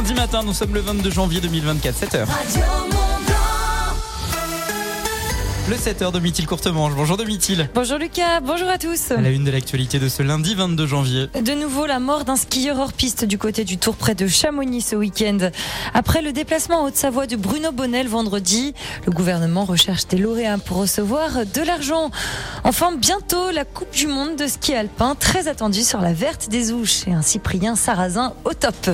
Lundi matin, nous sommes le 22 janvier 2024, 7h. Le 7h de Mithil Courtemanche. Bonjour de Mithil. Bonjour Lucas, bonjour à tous. À la une de l'actualité de ce lundi 22 janvier. De nouveau, la mort d'un skieur hors piste du côté du Tour près de Chamonix ce week-end. Après le déplacement en Haute-Savoie de Bruno Bonnel vendredi, le gouvernement recherche des lauréats pour recevoir de l'argent. Enfin, bientôt, la Coupe du Monde de ski alpin, très attendue sur la verte des Ouches et un Cyprien Sarrazin au top.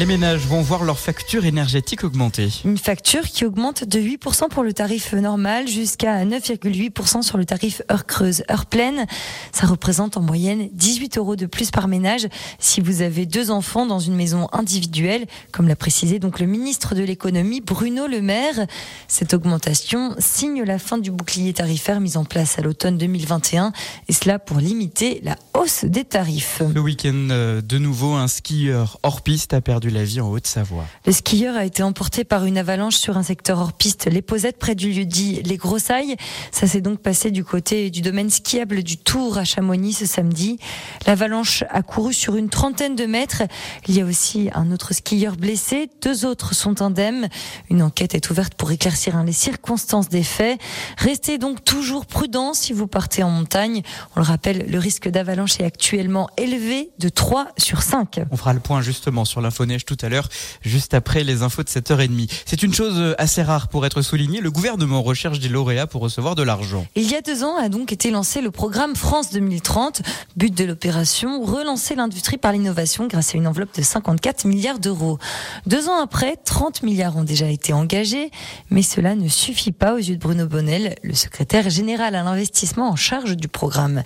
Les ménages vont voir leur facture énergétique augmenter. Une facture qui augmente de 8% pour le tarif normal jusqu'à 9,8% sur le tarif heure creuse, heure pleine. Ça représente en moyenne 18 euros de plus par ménage si vous avez deux enfants dans une maison individuelle, comme l'a précisé donc le ministre de l'économie Bruno Le Maire. Cette augmentation signe la fin du bouclier tarifaire mis en place à l'automne 2021 et cela pour limiter la hausse des tarifs. Le week-end, euh, de nouveau, un skieur hors piste a perdu la vie en Haute-Savoie. Le skieur a été emporté par une avalanche sur un secteur hors piste, les Posettes, près du lieu dit Les Grossailles. Ça s'est donc passé du côté du domaine skiable du Tour à Chamonix ce samedi. L'avalanche a couru sur une trentaine de mètres. Il y a aussi un autre skieur blessé. Deux autres sont indemnes. Une enquête est ouverte pour éclaircir hein, les circonstances des faits. Restez donc toujours prudent si vous partez en montagne. On le rappelle, le risque d'avalanche est actuellement élevé de 3 sur 5. On fera le point justement sur l'info tout à l'heure, juste après les infos de 7h30. C'est une chose assez rare pour être soulignée. Le gouvernement recherche des lauréats pour recevoir de l'argent. Il y a deux ans a donc été lancé le programme France 2030. But de l'opération, relancer l'industrie par l'innovation grâce à une enveloppe de 54 milliards d'euros. Deux ans après, 30 milliards ont déjà été engagés, mais cela ne suffit pas aux yeux de Bruno Bonnel, le secrétaire général à l'investissement en charge du programme.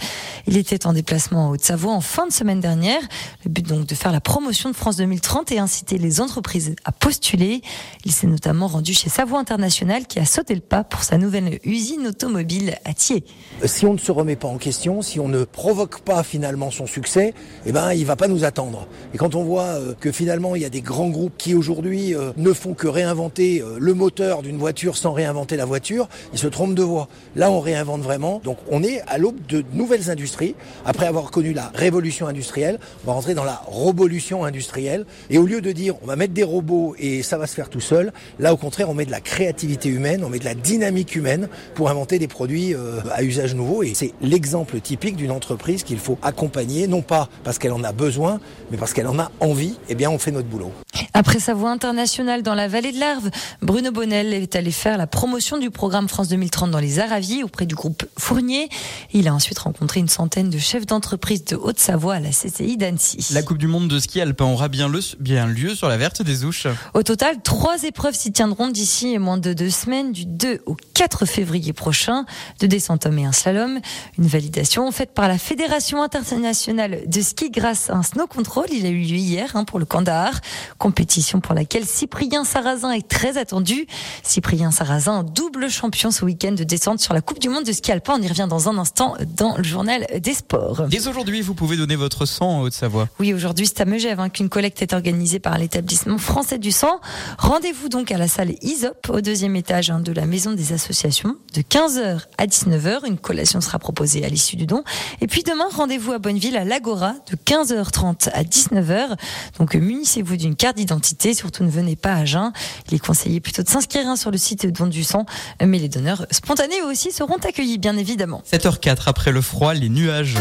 Il était en déplacement en Haute-Savoie en fin de semaine dernière. Le but donc de faire la promotion de France 2030 et inciter les entreprises à postuler. Il s'est notamment rendu chez Savoie International qui a sauté le pas pour sa nouvelle usine automobile à Thiers. Si on ne se remet pas en question, si on ne provoque pas finalement son succès, eh ben il va pas nous attendre. Et quand on voit euh, que finalement il y a des grands groupes qui aujourd'hui euh, ne font que réinventer euh, le moteur d'une voiture sans réinventer la voiture, ils se trompent de voie. Là on réinvente vraiment. Donc on est à l'aube de nouvelles industries. Après avoir connu la révolution industrielle, on va rentrer dans la révolution industrielle. Et au lieu de dire on va mettre des robots et ça va se faire tout seul, là au contraire on met de la créativité humaine, on met de la dynamique humaine pour inventer des produits euh, à usage nouveau. Et c'est l'exemple typique d'une entreprise qu'il faut accompagner, non pas parce qu'elle en a besoin, mais parce qu'elle en a envie. Eh bien on fait notre boulot. Après sa voix internationale dans la vallée de l'Arve, Bruno Bonnel est allé faire la promotion du programme France 2030 dans les Aravis auprès du groupe Fournier. Il a ensuite rencontré une centaine de chefs d'entreprise de Haute-Savoie à la CCI d'Annecy. La Coupe du Monde de ski alpin aura bien, le, bien lieu sur la verte des Ouches. Au total, trois épreuves s'y tiendront d'ici moins de deux semaines, du 2 au 4 février prochain. Deux descentes hommes et un slalom. Une validation faite par la Fédération internationale de ski grâce à un snow control. Il a eu lieu hier hein, pour le Kandahar. Compétition pour laquelle Cyprien Sarrazin est très attendu. Cyprien Sarrazin, double champion ce week-end de descente sur la Coupe du Monde de ski alpin. On y revient dans un instant dans le journal des sports. Dès aujourd'hui, vous pouvez donner votre sang en Haute-Savoie. Oui, aujourd'hui, c'est à Megève hein, qu'une collecte est organisée par l'établissement français du sang. Rendez-vous donc à la salle ISOP au deuxième étage hein, de la maison des associations de 15h à 19h. Une collation sera proposée à l'issue du don. Et puis demain, rendez-vous à Bonneville à l'Agora de 15h30 à 19h. Donc munissez-vous d'une carte d'identité. Surtout ne venez pas à jeun. Il est conseillé plutôt de s'inscrire hein, sur le site Don du sang. Mais les donneurs spontanés aussi seront accueillis, bien évidemment. 7h04 après le froid, les nuages.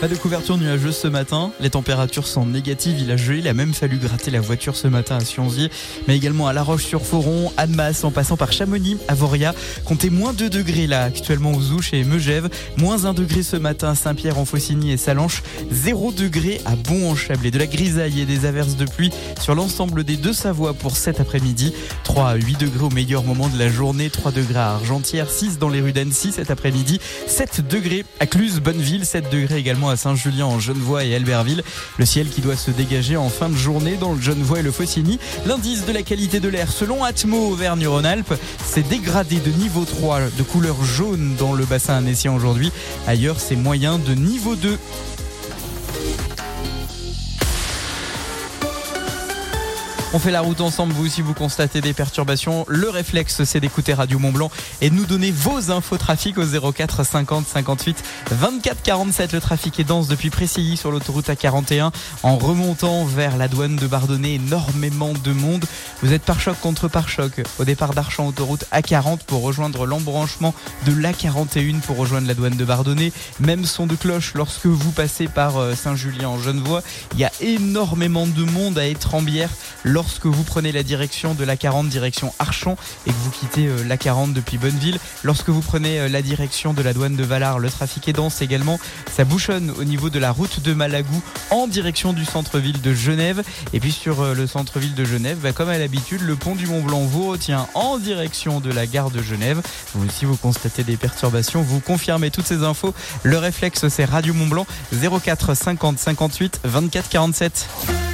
Pas de couverture nuageuse ce matin. Les températures sont négatives. Il a gelé. Il a même fallu gratter la voiture ce matin à Sionzier, mais également à La Roche-sur-Foron, Annemasse, en passant par Chamonix, Avoria. Comptez moins 2 degrés là actuellement aux Ouches et Megève. Moins 1 degré ce matin à Saint-Pierre en Faucigny et Salanches. 0 degré à Bon en Chablais. De la grisaille et des averses de pluie sur l'ensemble des deux Savoies pour cet après-midi. 3 à 8 degrés au meilleur moment de la journée. 3 degrés à Argentière, 6 dans les rues d'Annecy cet après-midi. 7 degrés à Cluse, Bonneville, 7 degrés également à Saint-Julien en Genevois et Albertville. Le ciel qui doit se dégager en fin de journée dans le Genevois et le Faucigny. L'indice de la qualité de l'air selon Atmo Auvergne-Rhône-Alpes s'est dégradé de niveau 3 de couleur jaune dans le bassin annécien aujourd'hui. Ailleurs, c'est moyen de niveau 2. On fait la route ensemble, vous aussi vous constatez des perturbations. Le réflexe c'est d'écouter Radio Mont Blanc et nous donner vos infos trafic au 04 50 58 24 47. Le trafic est dense depuis Pressilly sur l'autoroute A41 en remontant vers la douane de Bardonnay. Énormément de monde. Vous êtes par choc contre par choc au départ d'Archamp autoroute A40 pour rejoindre l'embranchement de l'A41 pour rejoindre la douane de Bardonnay. Même son de cloche lorsque vous passez par euh, Saint-Julien en Genevois. Il y a énormément de monde à Étrembière lorsque vous prenez la direction de l'A40 direction Archamp et que vous quittez euh, l'A40 depuis Bonneville. Lorsque vous prenez euh, la direction de la douane de Valar, le trafic est dense également. Ça bouchonne au niveau de la route de Malagou en direction du centre-ville de Genève. Et puis sur le centre-ville de Genève, bah, comme à l'habitude, le pont du Mont Blanc vous retient en direction de la gare de Genève. Vous aussi vous constatez des perturbations, vous confirmez toutes ces infos. Le réflexe c'est Radio Mont Blanc 04 50 58 24 47.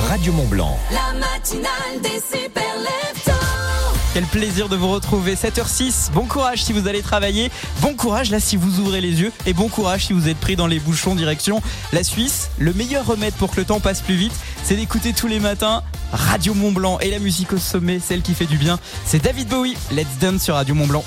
Radio Mont Blanc. La matinale des super quel plaisir de vous retrouver 7h06. Bon courage si vous allez travailler. Bon courage là si vous ouvrez les yeux. Et bon courage si vous êtes pris dans les bouchons direction la Suisse. Le meilleur remède pour que le temps passe plus vite, c'est d'écouter tous les matins Radio Mont Blanc et la musique au sommet, celle qui fait du bien. C'est David Bowie. Let's dance sur Radio Mont Blanc.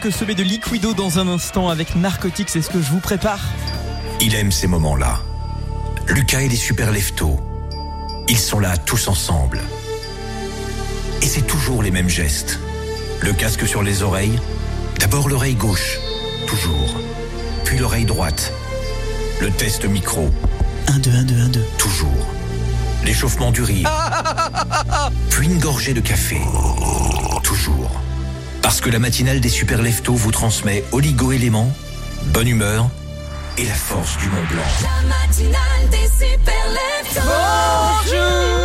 La musique au sommet de Liquido dans un instant avec Narcotics, c'est ce que je vous prépare? Il aime ces moments-là. Lucas et les super leftos. Ils sont là tous ensemble. Et c'est toujours les mêmes gestes. Le casque sur les oreilles. D'abord l'oreille gauche. Toujours. Puis l'oreille droite. Le test micro. 1, 2, 1, 2, 1, 2. Toujours. L'échauffement du rire. Puis une gorgée de café. Toujours. Parce que la matinale des super leftos vous transmet oligo-éléments, bonne humeur et la force du Mont Blanc. La matinale des super leftos. Bonjour On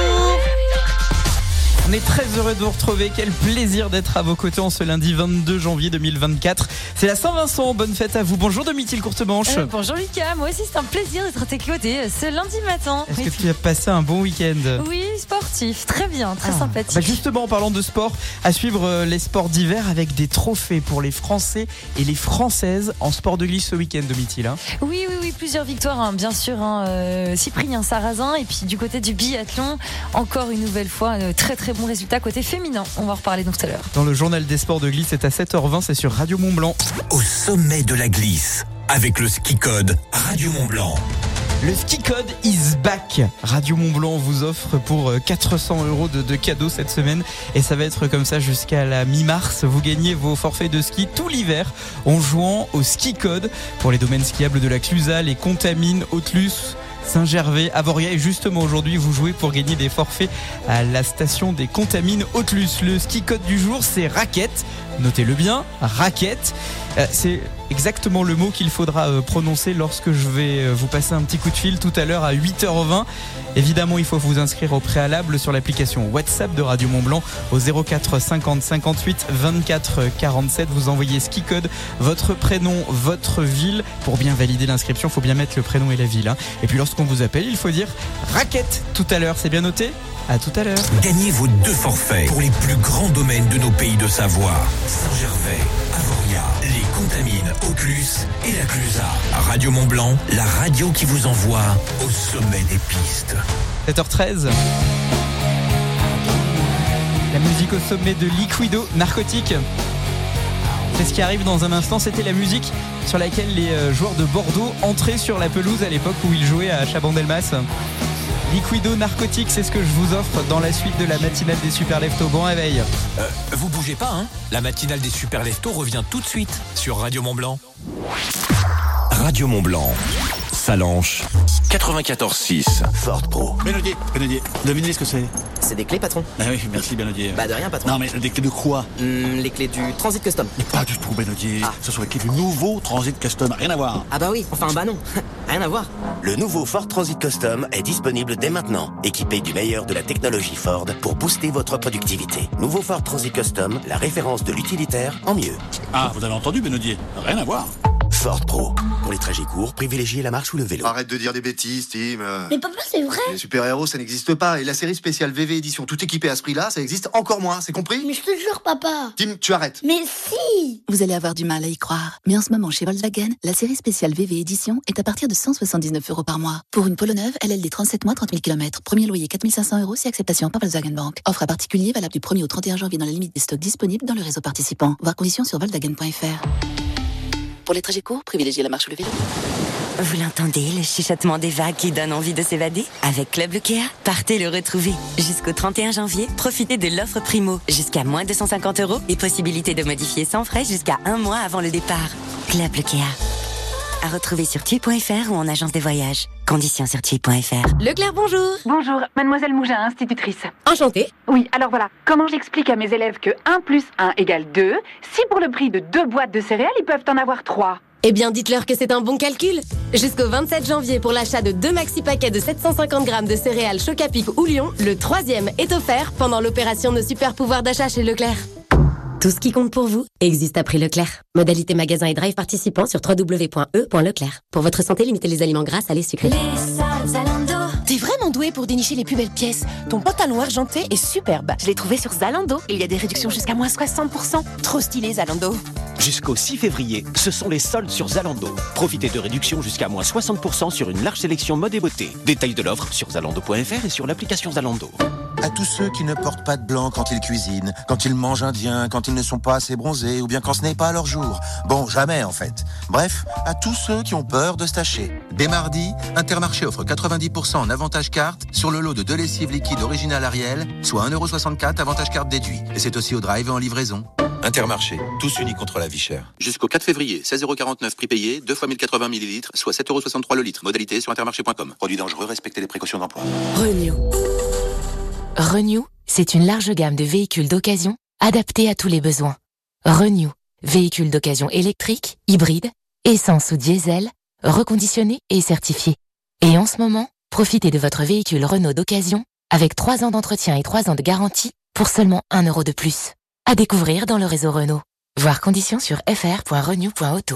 est très heureux de vous retrouver. Quel plaisir d'être à vos côtés en ce lundi 22 janvier 2024. C'est la Saint-Vincent. Bonne fête à vous. Bonjour Domitil Courtemanche. Euh, bonjour Lucas, moi aussi c'est un plaisir d'être à tes côtés euh, ce lundi matin. Est-ce Oui. que tu as passé un bon week-end Oui, sportif, très bien, très Ah. sympathique. Bah justement, en parlant de sport, à suivre euh, les sports d'hiver avec des trophées pour les Français et les Françaises en sport de glisse ce week-end, Domitil. hein. Oui, oui, plusieurs victoires, hein, bien sûr. Hein, euh, Cyprien Sarrazin, et puis du côté du biathlon, encore une nouvelle fois, euh, très très bon résultat côté féminin. On va en reparler donc tout à l'heure. Dans le journal des sports de glisse, c'est à 7h20, c'est sur Radio Mont Blanc. Au sommet de la glisse. Avec le ski code Radio Mont Blanc. Le ski code is back. Radio Mont Blanc vous offre pour euh, 400 euros de, de cadeaux cette semaine et ça va être comme ça jusqu'à la mi-mars. Vous gagnez vos forfaits de ski tout l'hiver en jouant au ski code pour les domaines skiables de la Clusa, les Contamines, Hautelus. Saint-Gervais, Avoria et justement aujourd'hui vous jouez pour gagner des forfaits à la station des Contamines Hautelus. Le ski code du jour c'est raquette, notez-le bien, raquette. Euh, c'est exactement le mot qu'il faudra euh, prononcer lorsque je vais euh, vous passer un petit coup de fil tout à l'heure à 8h20. Évidemment, il faut vous inscrire au préalable sur l'application WhatsApp de Radio Mont Blanc au 04 50 58 24 47. Vous envoyez ski code, votre prénom, votre ville. Pour bien valider l'inscription, il faut bien mettre le prénom et la ville. hein. Et puis lorsqu'on vous appelle, il faut dire raquette tout à l'heure. C'est bien noté? À tout à l'heure. Gagnez vos deux forfaits pour les plus grands domaines de nos pays de Savoie. Saint-Gervais, Avoria, les Contamines, Auclus et la Clusa. Radio Mont Blanc, la radio qui vous envoie au sommet des pistes. 7h13. La musique au sommet de Liquido, narcotique. C'est ce qui arrive dans un instant. C'était la musique sur laquelle les euh, joueurs de Bordeaux entraient sur la pelouse à l'époque où ils jouaient à Chabandelmas. Liquido narcotique, c'est ce que je vous offre dans la suite de la matinale des Super Leftos. Bon réveil. Euh, vous bougez pas, hein La matinale des super leftos revient tout de suite sur Radio Mont Blanc. Radio Mont Blanc. Salanche 94.6. Ford Pro. Benodier, Benodier, devinez ce que c'est C'est des clés, patron. Ah oui, merci Benodier. Bah de rien, patron. non mais des clés de quoi? Hmm, les clés du Transit Custom. Mais pas du tout Benodier. Ah. Ce sont les clés du nouveau Transit Custom, rien à voir. Ah bah oui, enfin bah non. Rien à voir. Le nouveau Ford Transit Custom est disponible dès maintenant, équipé du meilleur de la technologie Ford pour booster votre productivité. Nouveau Ford Transit Custom, la référence de l'utilitaire en mieux. Ah, vous avez entendu Benodier Rien à voir. Ford Pro, pour les trajets courts, privilégiez la marche ou le vélo. Arrête de dire des bêtises, Tim. Mais papa, c'est vrai Les super-héros, ça n'existe pas. Et la série spéciale VV Édition, tout équipée à ce prix-là, ça existe encore moins, c'est compris Mais je te jure, papa Tim, tu arrêtes. Mais si Vous allez avoir du mal à y croire. Mais en ce moment, chez Volkswagen, la série spéciale VV Édition est à partir de 179 euros par mois. Pour une Polo neuve, LLD 37 mois, 30 000 km. Premier loyer 4500 euros si acceptation par Volkswagen Bank. Offre à particulier valable du 1er au 31 janvier dans la limite des stocks disponibles dans le réseau participant. Voir conditions sur Volkswagen.fr. Pour les trajets courts, privilégiez la marche ou le vélo. Vous l'entendez, le chuchotement des vagues qui donne envie de s'évader? Avec Club Lucrea, partez le retrouver. Jusqu'au 31 janvier, profitez de l'offre Primo. Jusqu'à moins 250 euros et possibilité de modifier sans frais jusqu'à un mois avant le départ. Club Lucrea. À retrouver sur tui.fr ou en agence de voyage. Conditions sur tui.fr. Leclerc, bonjour. Bonjour, mademoiselle Mougin, institutrice. Enchantée. Oui, alors voilà, comment j'explique à mes élèves que 1 plus 1 égale 2 si pour le prix de deux boîtes de céréales, ils peuvent en avoir 3 Eh bien, dites-leur que c'est un bon calcul. Jusqu'au 27 janvier, pour l'achat de deux maxi paquets de 750 grammes de céréales Chocapic ou Lyon, le troisième est offert pendant l'opération de super pouvoir d'achat chez Leclerc. Tout ce qui compte pour vous existe à prix Leclerc. Modalité magasin et drive participant sur www.e.leclerc. Pour votre santé, limitez les aliments gras, salés, sucrés. T'es vraiment doué pour dénicher les plus belles pièces. Ton pantalon argenté est superbe. Je l'ai trouvé sur Zalando. Il y a des réductions jusqu'à moins 60%. Trop stylé, Zalando. Jusqu'au 6 février, ce sont les soldes sur Zalando. Profitez de réductions jusqu'à moins 60% sur une large sélection mode et beauté. Détails de l'offre sur zalando.fr et sur l'application Zalando. À tous ceux qui ne portent pas de blanc quand ils cuisinent, quand ils mangent indien, quand ils ne sont pas assez bronzés, ou bien quand ce n'est pas leur jour. Bon, jamais en fait. Bref, à tous ceux qui ont peur de se tacher. Dès mardi, Intermarché offre 90% en avantage carte sur le lot de deux lessives liquides originales Ariel, soit 1,64€ avantage carte déduit. Et c'est aussi au drive et en livraison. Intermarché, tous unis contre la vie chère. Jusqu'au 4 février, 16,49€ prix payé, 2 fois 1080 ml, soit 7,63€ le litre. Modalité sur intermarché.com. Produit dangereux, respectez les précautions d'emploi. Renew. Renew, c'est une large gamme de véhicules d'occasion adaptés à tous les besoins. Renew, véhicules d'occasion électriques, hybrides, essence ou diesel, reconditionnés et certifiés. Et en ce moment, profitez de votre véhicule Renault d'occasion avec 3 ans d'entretien et 3 ans de garantie pour seulement 1 euro de plus. À découvrir dans le réseau Renault. Voir conditions sur fr.renew.auto.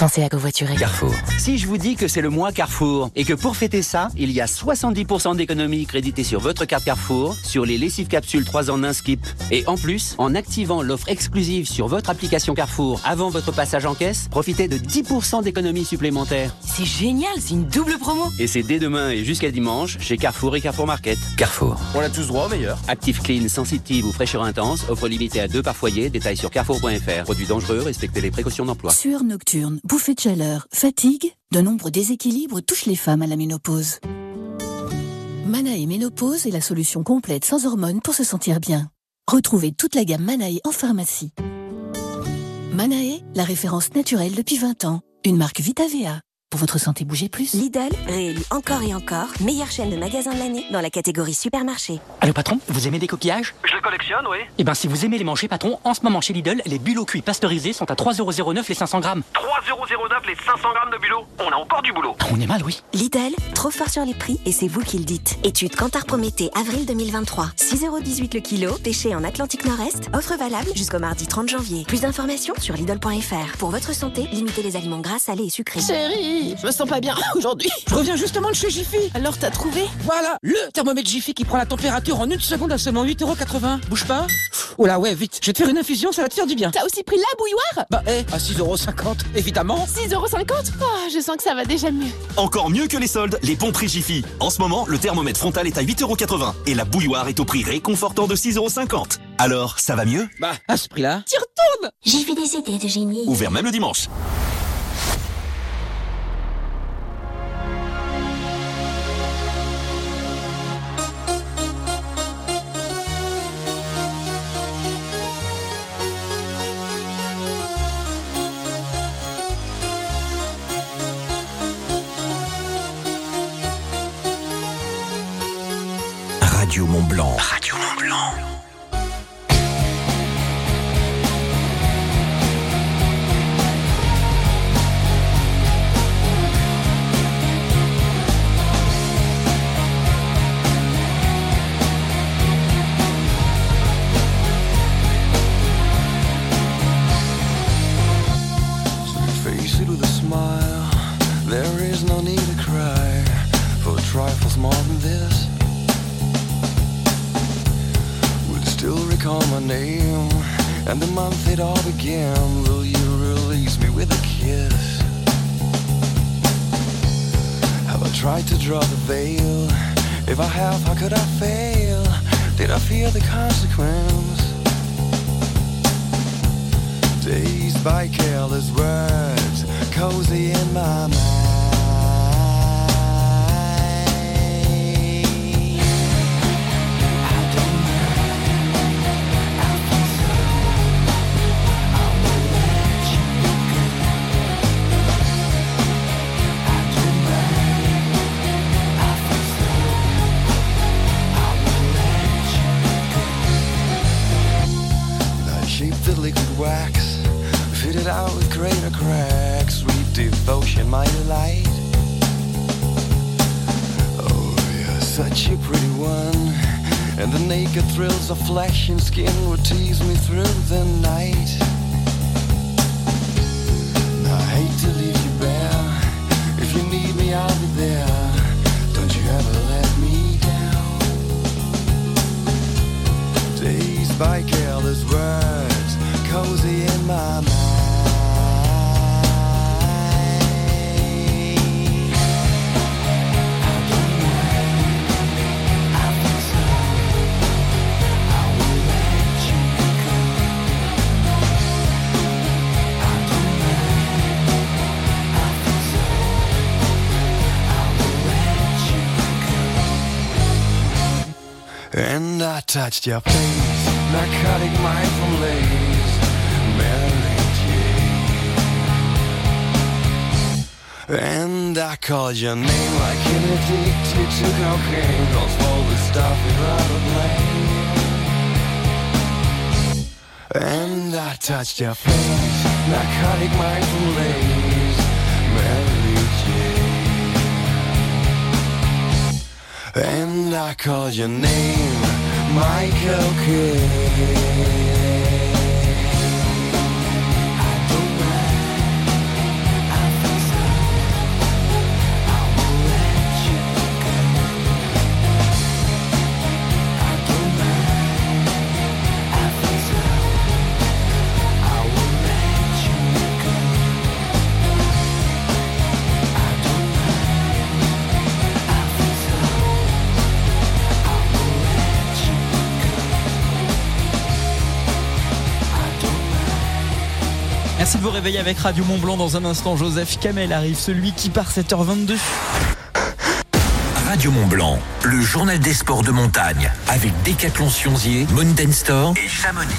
Pensez à covoiturer. Carrefour. Si je vous dis que c'est le mois Carrefour et que pour fêter ça, il y a 70% d'économies créditées sur votre carte Carrefour sur les lessives capsules 3 en 1 skip. Et en plus, en activant l'offre exclusive sur votre application Carrefour avant votre passage en caisse, profitez de 10% d'économies supplémentaires. C'est génial, c'est une double promo. Et c'est dès demain et jusqu'à dimanche chez Carrefour et Carrefour Market. Carrefour. On a tous droit au meilleur. Active Clean, sensitive ou fraîcheur intense, offre limitée à deux par foyer, détail sur carrefour.fr. Produit dangereux, respectez les précautions d'emploi. Sueur nocturne, bouffée de chaleur, fatigue, de nombreux déséquilibres touchent les femmes à la ménopause. Manae Ménopause est la solution complète sans hormones pour se sentir bien. Retrouvez toute la gamme Manae en pharmacie. Manae, la référence naturelle depuis 20 ans. Une marque VitaVea. Pour votre santé, bougez plus. Lidl, réélu encore et encore, meilleure chaîne de magasins de l'année dans la catégorie supermarché. Allô patron, vous aimez des coquillages? Je les collectionne, oui. Eh ben si vous aimez les manger patron, en ce moment chez Lidl, les bulots cuits pasteurisés sont à 3,09€ les 500 grammes. 3,09€ les 500 grammes de bulot. On a encore du boulot. On est mal, oui. Lidl, trop fort sur les prix et c'est vous qui le dites. Étude Cantar Prométhée, avril 2023. 6,18€ le kilo, pêché en Atlantique Nord-Est. Offre valable jusqu'au mardi 30 janvier. Plus d'informations sur Lidl.fr. Pour votre santé, limitez les aliments gras, salés et sucrés. Chérie, je me sens pas bien aujourd'hui. Je reviens justement de chez Jiffy. Alors t'as trouvé? Voilà, le thermomètre Jiffy qui prend la température en une seconde à seulement 8,80€. Bouge pas. Oh là ouais, vite. Je vais te faire une infusion, ça va te faire du bien. T'as aussi pris la bouilloire? Bah eh, à 6,50€, évidemment. 6,50€ Oh, je sens que ça va déjà mieux. Encore mieux que les soldes, les bons prix Jiffy. En ce moment, le thermomètre frontal est à 8,80€ et la bouilloire est au prix réconfortant de 6,50€. Alors, ça va mieux? Bah, à ce prix-là. T'y retournes J'ai fait des idées de génie. Ouvert même le dimanche. Blanc. Radio Mont Blanc. Could I fail? Did I fear the consequence? Dazed by careless words, cozy in my mind. Cracks. Sweet devotion, my delight. Oh, you're such a pretty one. And the naked thrills of flesh and skin would tease me through the night. Touched your face, narcotic mindful lace, Mary Jane. And I called your name like an addicted to cocaine, cause all this stuff is out of play. And I touched your face, narcotic mindful lace, Mary Jane. And I called your name, Michael Kidd. Vous réveiller avec Radio Mont Blanc. Dans un instant, Joseph Kamel arrive, celui qui part 7h22. Radio Mont Blanc, le journal des sports de montagne avec Décathlon Sionzier, Mountain Store et Chamonix.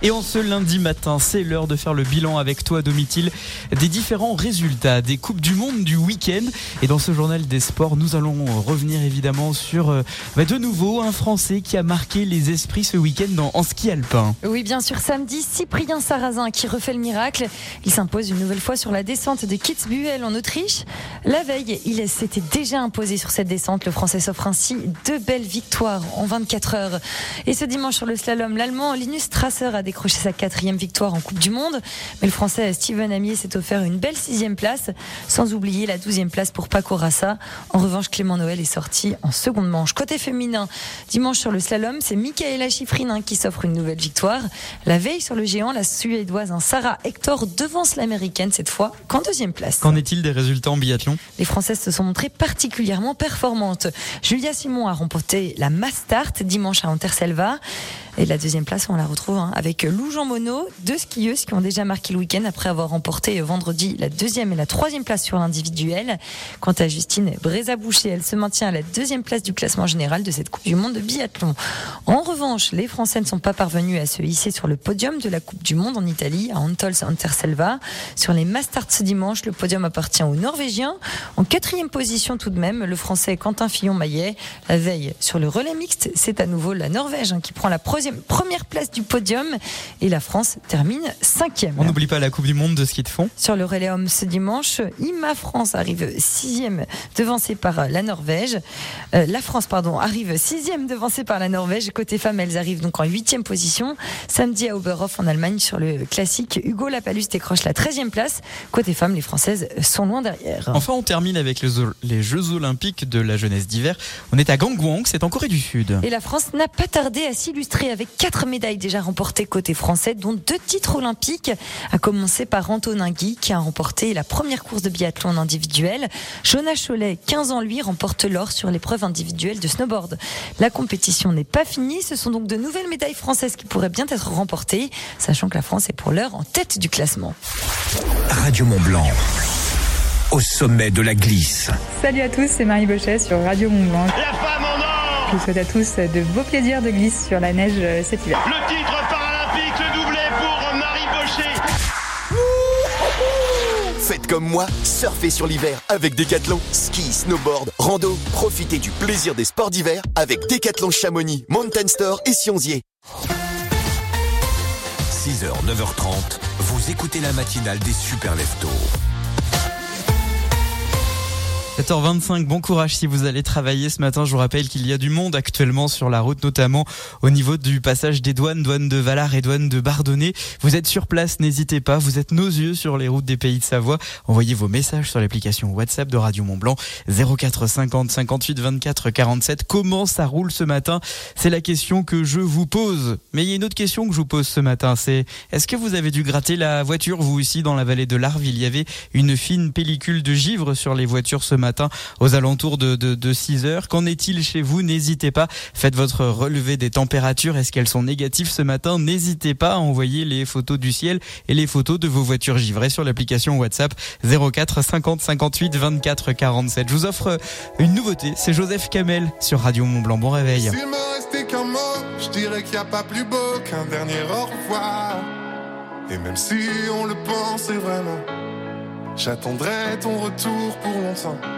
Et en ce lundi matin, c'est l'heure de faire le bilan avec toi, Domitil, des différents résultats des Coupes du Monde du week-end. Et dans ce journal des sports, nous allons revenir évidemment sur euh, bah, de nouveau un Français qui a marqué les esprits ce week-end en, ski alpin. Oui, bien sûr, samedi, Cyprien Sarrazin qui refait le miracle. Il s'impose une nouvelle fois sur la descente de Kitzbühel en Autriche. La veille, il s'était déjà imposé sur cette descente. Le Français s'offre ainsi deux belles victoires en 24 heures. Et ce dimanche sur le slalom, l'Allemand Linus Strasser a décroché sa quatrième victoire en Coupe du Monde. Mais le Français Steven Amier s'est offert une belle sixième place, sans oublier la douzième place pour Paco Rassa. En revanche, Clément Noël est sorti en seconde manche. Côté féminin, dimanche sur le slalom, c'est Michaela Schifrin qui s'offre une nouvelle victoire. La veille sur le géant, la Suédoise hein, Sarah Hector devance l'Américaine cette fois qu'en deuxième place. Qu'en est-il des résultats en biathlon? Les Françaises se sont montrées particulièrement performantes. Julia Simon a remporté la Mastart dimanche à Anterselva. Et la deuxième place, on la retrouve hein, avec Lou Jean Monod, deux skieuses qui ont déjà marqué le week-end après avoir remporté vendredi la deuxième et la troisième place sur l'individuel. Quant à Justine Brézaboucher, elle se maintient à la deuxième place du classement général de cette Coupe du Monde de biathlon. En revanche, les Français ne sont pas parvenus à se hisser sur le podium de la Coupe du Monde en Italie, à Antols Anterselva. Sur les Masters ce dimanche, le podium appartient aux Norvégiens. En quatrième position tout de même, le Français Quentin Fillon-Maillet. La veille, sur le relais mixte, c'est à nouveau la Norvège hein, qui prend la première place du podium et la France termine cinquième. On n'oublie pas la Coupe du Monde de ski de fond. Sur le relais homme ce dimanche, Ima France arrive sixième, devancée par la Norvège. Euh, la France, pardon, arrive sixième, devancée par la Norvège. Côté femmes, elles arrivent donc en huitième position. Samedi à Oberhof en Allemagne, sur le classique, Hugo Lapalus décroche la treizième place. Côté femmes, les Françaises sont loin derrière. Enfin, on termine avec les, les Jeux Olympiques de la jeunesse d'hiver. On est à Gangwon, c'est en Corée du Sud. Et la France n'a pas tardé à s'illustrer avec quatre médailles déjà remportées côté français, dont deux titres olympiques, à commencer par Antonin Guy, qui a remporté la première course de biathlon individuel. Jonas Cholet, 15 ans lui, remporte l'or sur l'épreuve individuelle de snowboard. La compétition n'est pas finie, ce sont donc de nouvelles médailles françaises qui pourraient bien être remportées, sachant que la France est pour l'heure en tête du classement. Radio Mont Blanc, au sommet de la glisse. Salut à tous, c'est Marie Bochet sur Radio Mont Blanc. La femme en or Je vous souhaite à tous de beaux plaisirs de glisse sur la neige euh, cet hiver. Le titre paralympique, le doublé pour Marie Bochet Faites comme moi, surfez sur l'hiver avec Decathlon. Ski, snowboard, rando, profitez du plaisir des sports d'hiver avec Decathlon Chamonix, Mountain Store et Sionzier. 6h, 9h30, vous écoutez la matinale des super leftos. 7h25, bon courage si vous allez travailler ce matin. Je vous rappelle qu'il y a du monde actuellement sur la route, notamment au niveau du passage des douanes, douane de Valar et douane de Bardonnay. Vous êtes sur place, n'hésitez pas. Vous êtes nos yeux sur les routes des pays de Savoie. Envoyez vos messages sur l'application WhatsApp de Radio Mont Blanc 04 50 58 24 47. Comment ça roule ce matin? C'est la question que je vous pose. Mais il y a une autre question que je vous pose ce matin. C'est est-ce que vous avez dû gratter la voiture vous aussi dans la vallée de l'Arve? Il y avait une fine pellicule de givre sur les voitures ce matin matin aux alentours de, de, de 6 heures. Qu'en est-il chez vous? N'hésitez pas. Faites votre relevé des températures. Est-ce qu'elles sont négatives ce matin? N'hésitez pas à envoyer les photos du ciel et les photos de vos voitures givrées sur l'application WhatsApp 04 50 58 24 47. Je vous offre une nouveauté. C'est Joseph Kamel sur Radio Mont Blanc. Bon réveil. S'il me restait qu'un mot, je dirais qu'il n'y a pas plus beau qu'un dernier au revoir. Et même si on le pensait vraiment, j'attendrai ton retour pour longtemps.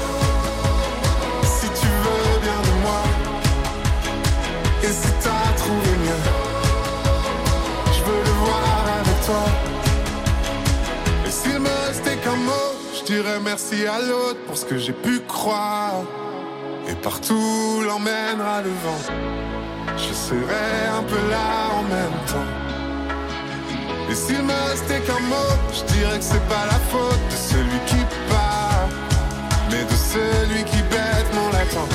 Et si t'as trouvé mieux. Je veux le voir avec toi. Et s'il me restait qu'un mot, je dirais merci à l'autre pour ce que j'ai pu croire. Et partout l'emmènera le vent. Je serai un peu là en même temps. Et s'il me restait qu'un mot, je dirais que c'est pas la faute de celui qui part, mais de celui qui bêtement l'attend,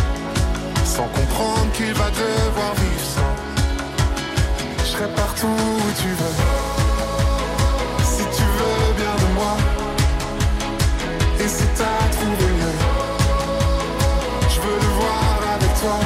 sans comprendre qu'il va devoir vivre sans. Je serai partout où tu veux, si tu veux bien de moi, et si t'as trouvé mieux, je veux le voir avec toi,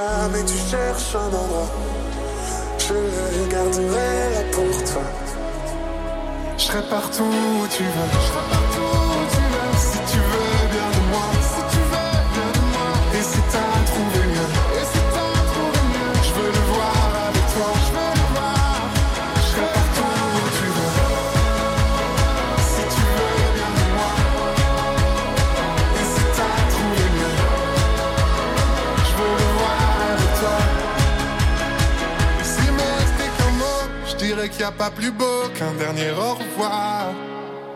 jamais tu cherches un endroit. Je le garderai là pour toi Je serai partout où tu veux N'y a pas plus beau qu'un dernier au revoir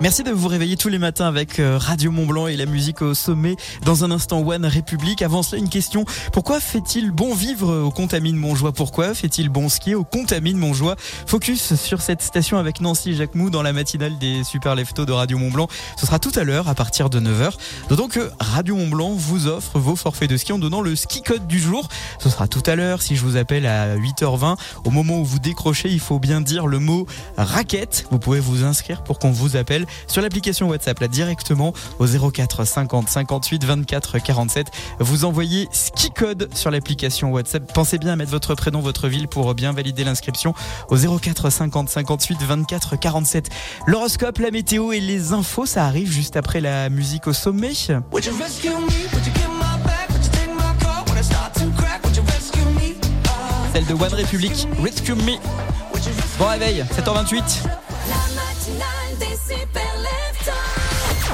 Merci de vous réveiller tous les matins avec euh, Radio Mont Blanc et la musique au sommet. Dans un instant, One République. Avant cela, une question. Pourquoi fait-il bon vivre au Contamine Montjoie? Pourquoi fait-il bon skier au Contamine Montjoie? Focus sur cette station avec Nancy Jacquemou dans la matinale des Super Leftos de Radio Mont Blanc. Ce sera tout à l'heure à partir de 9h. D'autant que Radio Mont Blanc vous offre vos forfaits de ski en donnant le ski code du jour. Ce sera tout à l'heure si je vous appelle à 8h20. Au moment où vous décrochez, il faut bien dire le mot raquette. Vous pouvez vous inscrire pour qu'on vous appelle sur l'application WhatsApp là directement au 04 50 58 24 47. Vous envoyez ski code sur l'application WhatsApp. Pensez bien à mettre votre prénom, votre ville pour bien valider l'inscription au 04 50 58 24 47. L'horoscope, la météo et les infos, ça arrive juste après la musique au sommet. Me? Celle de One Republic, Rescue Me. Bon réveil, 7h28. La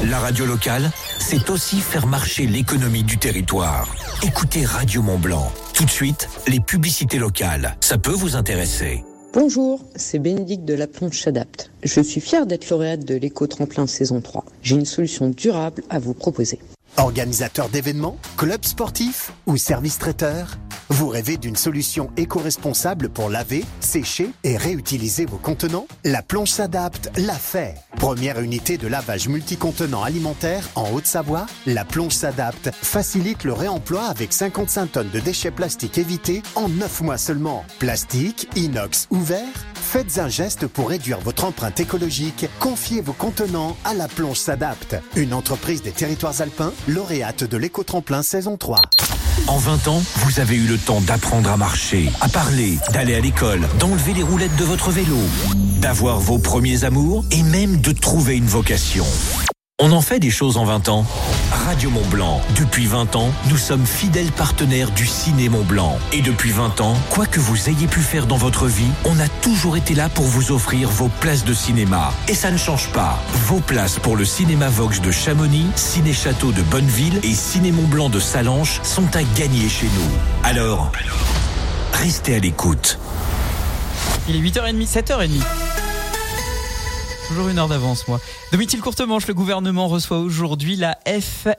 radio locale, c'est aussi faire marcher l'économie du territoire. Écoutez Radio Mont Blanc. Tout de suite, les publicités locales. Ça peut vous intéresser. Bonjour, c'est Bénédicte de la Planche Adapte. Je suis fière d'être lauréate de l'éco-tremplin saison 3. J'ai une solution durable à vous proposer. Organisateur d'événements, club sportif ou service traiteur Vous rêvez d'une solution éco-responsable pour laver, sécher et réutiliser vos contenants? La plonge s'adapte, l'a fait. Première unité de lavage multicontenant alimentaire en Haute-Savoie, la plonge s'adapte facilite le réemploi avec 55 tonnes de déchets plastiques évités en 9 mois seulement. Plastique, inox ou verre Faites un geste pour réduire votre empreinte écologique. Confiez vos contenants à la plonge s'adapte. Une entreprise des territoires alpins, lauréate de l'éco-tremplin saison 3. En 20 ans, vous avez eu le temps d'apprendre à marcher, à parler, d'aller à l'école, d'enlever les roulettes de votre vélo, d'avoir vos premiers amours et même de trouver une vocation. On en fait des choses en 20 ans. Radio Mont Blanc. Depuis 20 ans, nous sommes fidèles partenaires du Ciné Mont Blanc. Et depuis 20 ans, quoi que vous ayez pu faire dans votre vie, on a toujours été là pour vous offrir vos places de cinéma. Et ça ne change pas. Vos places pour le cinéma Vox de Chamonix, Ciné Château de Bonneville et Ciné Mont Blanc de Salanches sont à gagner chez nous. Alors, restez à l'écoute. Il est 8h30, 7h30. Toujours une heure d'avance, moi. Domitil Courtemanche, le gouvernement reçoit aujourd'hui la FNSEA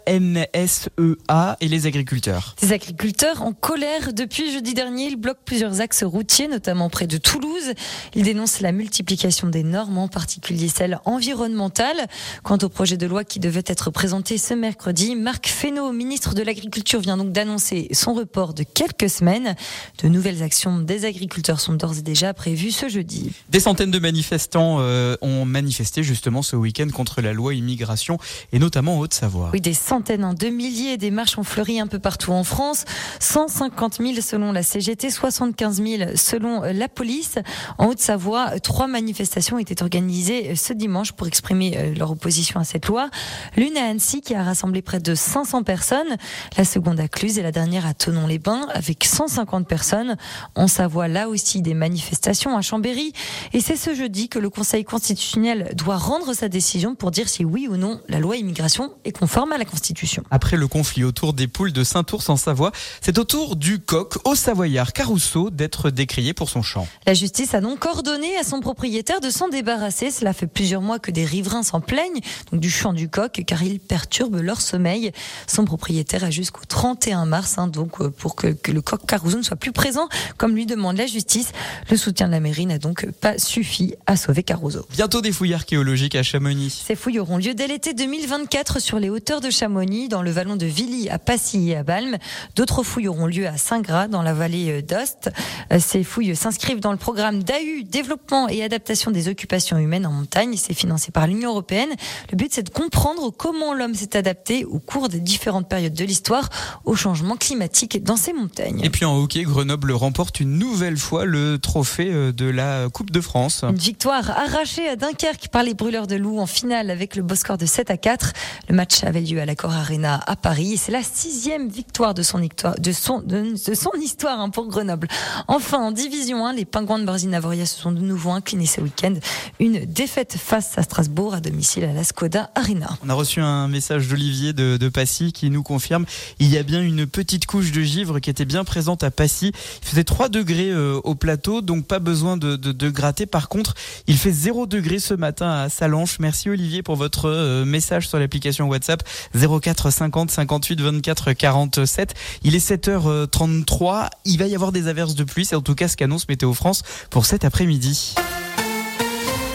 et les agriculteurs. Ces agriculteurs en colère depuis jeudi dernier, ils bloquent plusieurs axes routiers, notamment près de Toulouse. Ils dénoncent la multiplication des normes, en particulier celles environnementales. Quant au projet de loi qui devait être présenté ce mercredi, Marc Fesneau, ministre de l'Agriculture, vient donc d'annoncer son report de quelques semaines. De nouvelles actions des agriculteurs sont d'ores et déjà prévues ce jeudi. Des centaines de manifestants euh, ont manifesté justement ce week-end contre la loi immigration et notamment en Haute-Savoie. Oui, des centaines, hein, de milliers, des marches ont fleuri un peu partout en France. 150 000 selon la CGT, 75 000 selon la police. En Haute-Savoie, trois manifestations étaient organisées euh, ce dimanche pour exprimer euh, leur opposition à cette loi. L'une à Annecy qui a rassemblé près de 500 personnes, la seconde à Cluse et la dernière à Tonon-les-Bains avec 150 personnes. En Savoie, là aussi des manifestations à Chambéry. Et c'est ce jeudi que le Conseil constitutionnel doit rendre sa décision pour dire si oui ou non la loi immigration est conforme à la Constitution. Après le conflit autour des poules de Saint-Ours en Savoie, c'est au tour du coq au Savoyard Carousseau d'être décrié pour son chant. La justice a donc ordonné à son propriétaire de s'en débarrasser. Cela fait plusieurs mois que des riverains s'en plaignent donc du chant du coq car il perturbe leur sommeil. Son propriétaire a jusqu'au 31 mars hein, donc euh, pour que, que, le coq Carousseau ne soit plus présent comme lui demande la justice. Le soutien de la mairie n'a donc pas suffi à sauver Carousseau. Bientôt des fouilles archéologiques à Chamonix. Ces fouilles auront lieu dès l'été 2024 sur les hauteurs de Chamonix, dans le vallon de Villy, à Passy et à Balme. D'autres fouilles auront lieu à Saint-Gras, dans la vallée d'Ost. Ces fouilles s'inscrivent dans le programme DAU, développement et adaptation des occupations humaines en montagne. C'est financé par l'Union européenne. Le but, c'est de comprendre comment l'homme s'est adapté au cours des différentes périodes de l'histoire au changement climatique dans ces montagnes. Et puis en hockey, Grenoble remporte une nouvelle fois le trophée de la Coupe de France. Une victoire arrachée à Dunkerque par les brûleurs de loups en finale avec le beau score de 7 à 4. Le match avait lieu à l'Accor Arena à Paris et c'est la sixième victoire de son, histoire, hein, pour Grenoble. Enfin, en division 1, les Pingouins de Barzine-Navoria se sont de nouveau inclinés ce week-end. Une défaite face à Strasbourg à domicile à la Skoda Arena. On a reçu un message d'Olivier de, de, Passy qui nous confirme il y a bien une petite couche de givre qui était bien présente à Passy. Il faisait 3 degrés euh, au plateau, donc pas besoin de, gratter. Par contre, il fait 0 degrés ce matin à Salanches. Olivier pour votre euh, message sur l'application WhatsApp 04 50 58 24 47. Il est 7h33. Il va y avoir des averses de pluie. C'est en tout cas ce qu'annonce Météo France pour cet après-midi.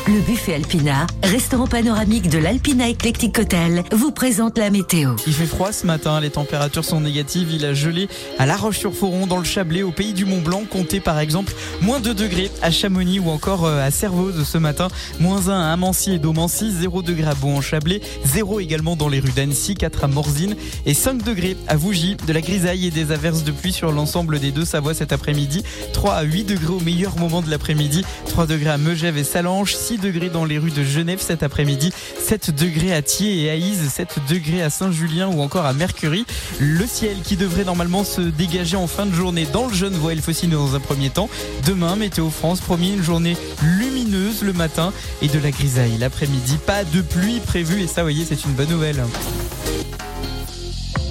Le buffet Alpina, restaurant panoramique de l'Alpina Eclectic Hotel, vous présente la météo. Il fait froid ce matin, les températures sont négatives. Il a gelé à La Roche-sur-Foron, dans le Chablais, au pays du Mont-Blanc. Comptez par exemple moins 2 degrés à Chamonix ou encore à Servoz ce matin. Moins 1 à Amancy et Domancy, 0 degrés à Beau-en-Chablais, 0 également dans les rues d'Annecy, 4 à Morzine et 5 degrés à Vougy. De la grisaille et des averses de pluie sur l'ensemble des deux Savoies cet après-midi. 3 à 8 degrés au meilleur moment de l'après-midi. 3 degrés à Megève et Salange, 6 degrés dans les rues de Genève cet après-midi, 7 degrés à Thiers et à Ise, 7 degrés à Saint-Julien ou encore à Mercury. Le ciel qui devrait normalement se dégager en fin de journée dans le Genevois et le Faucine dans un premier temps. Demain, Météo France promis une journée lumineuse le matin et de la grisaille l'après-midi. Pas de pluie prévue et ça, voyez, c'est une bonne nouvelle.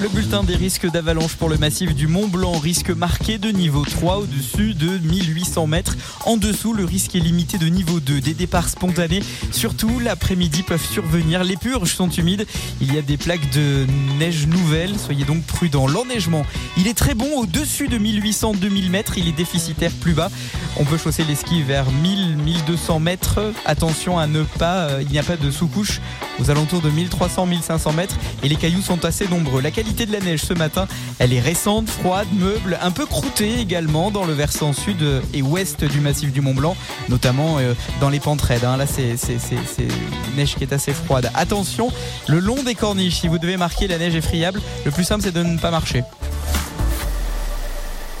Le bulletin des risques d'avalanche pour le massif du Mont Blanc, risque marqué de niveau 3 au-dessus de 1800 mètres. En dessous, le risque est limité de niveau 2. Des départs spontanés, surtout l'après-midi, peuvent survenir. Les purges sont humides. Il y a des plaques de neige nouvelles. Soyez donc prudents. L'enneigement, il est très bon au-dessus de 1800-2000 mètres. Il est déficitaire plus bas. On peut chausser les skis vers 1000-1200 mètres. Attention à ne pas, euh, il n'y a pas de sous-couche aux alentours de 1300-1500 mètres. Et les cailloux sont assez nombreux. De la neige ce matin, elle est récente, froide, meuble, un peu croûtée également dans le versant sud et ouest du massif du Mont Blanc, notamment euh, dans les pentes raides. hein. Là, c'est une neige qui est assez froide. Attention, le long des corniches, si vous devez marquer, la neige est friable. Le plus simple, c'est de ne pas marcher.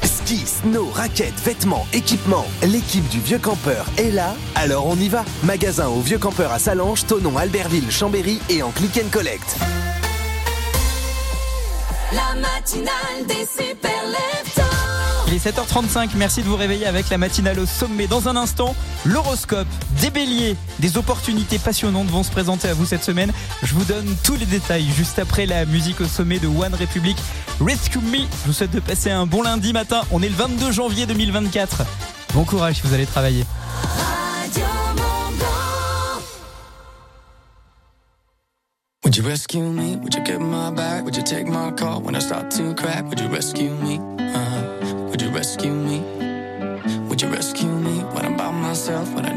Ski, snow, raquettes, vêtements, équipements. L'équipe du Vieux Campeur est là, alors on y va. Magasin au Vieux Campeur à Salange, Tonon, Albertville, Chambéry et en click and collect. La matinale des super. Il est 7h35, merci de vous réveiller avec la matinale au sommet. Dans un instant, l'horoscope, des béliers, des opportunités passionnantes vont se présenter à vous cette semaine. Je vous donne tous les détails juste après la musique au sommet de One Republic. Rescue Me, je vous souhaite de passer un bon lundi matin. On est le 22 janvier 2024. Bon courage si vous allez travailler. Radio you rescue me? Would you get my back? Would you take my call when I start to crack? Would you rescue me? Uh, would you rescue me? Would you rescue me when I'm by myself? When I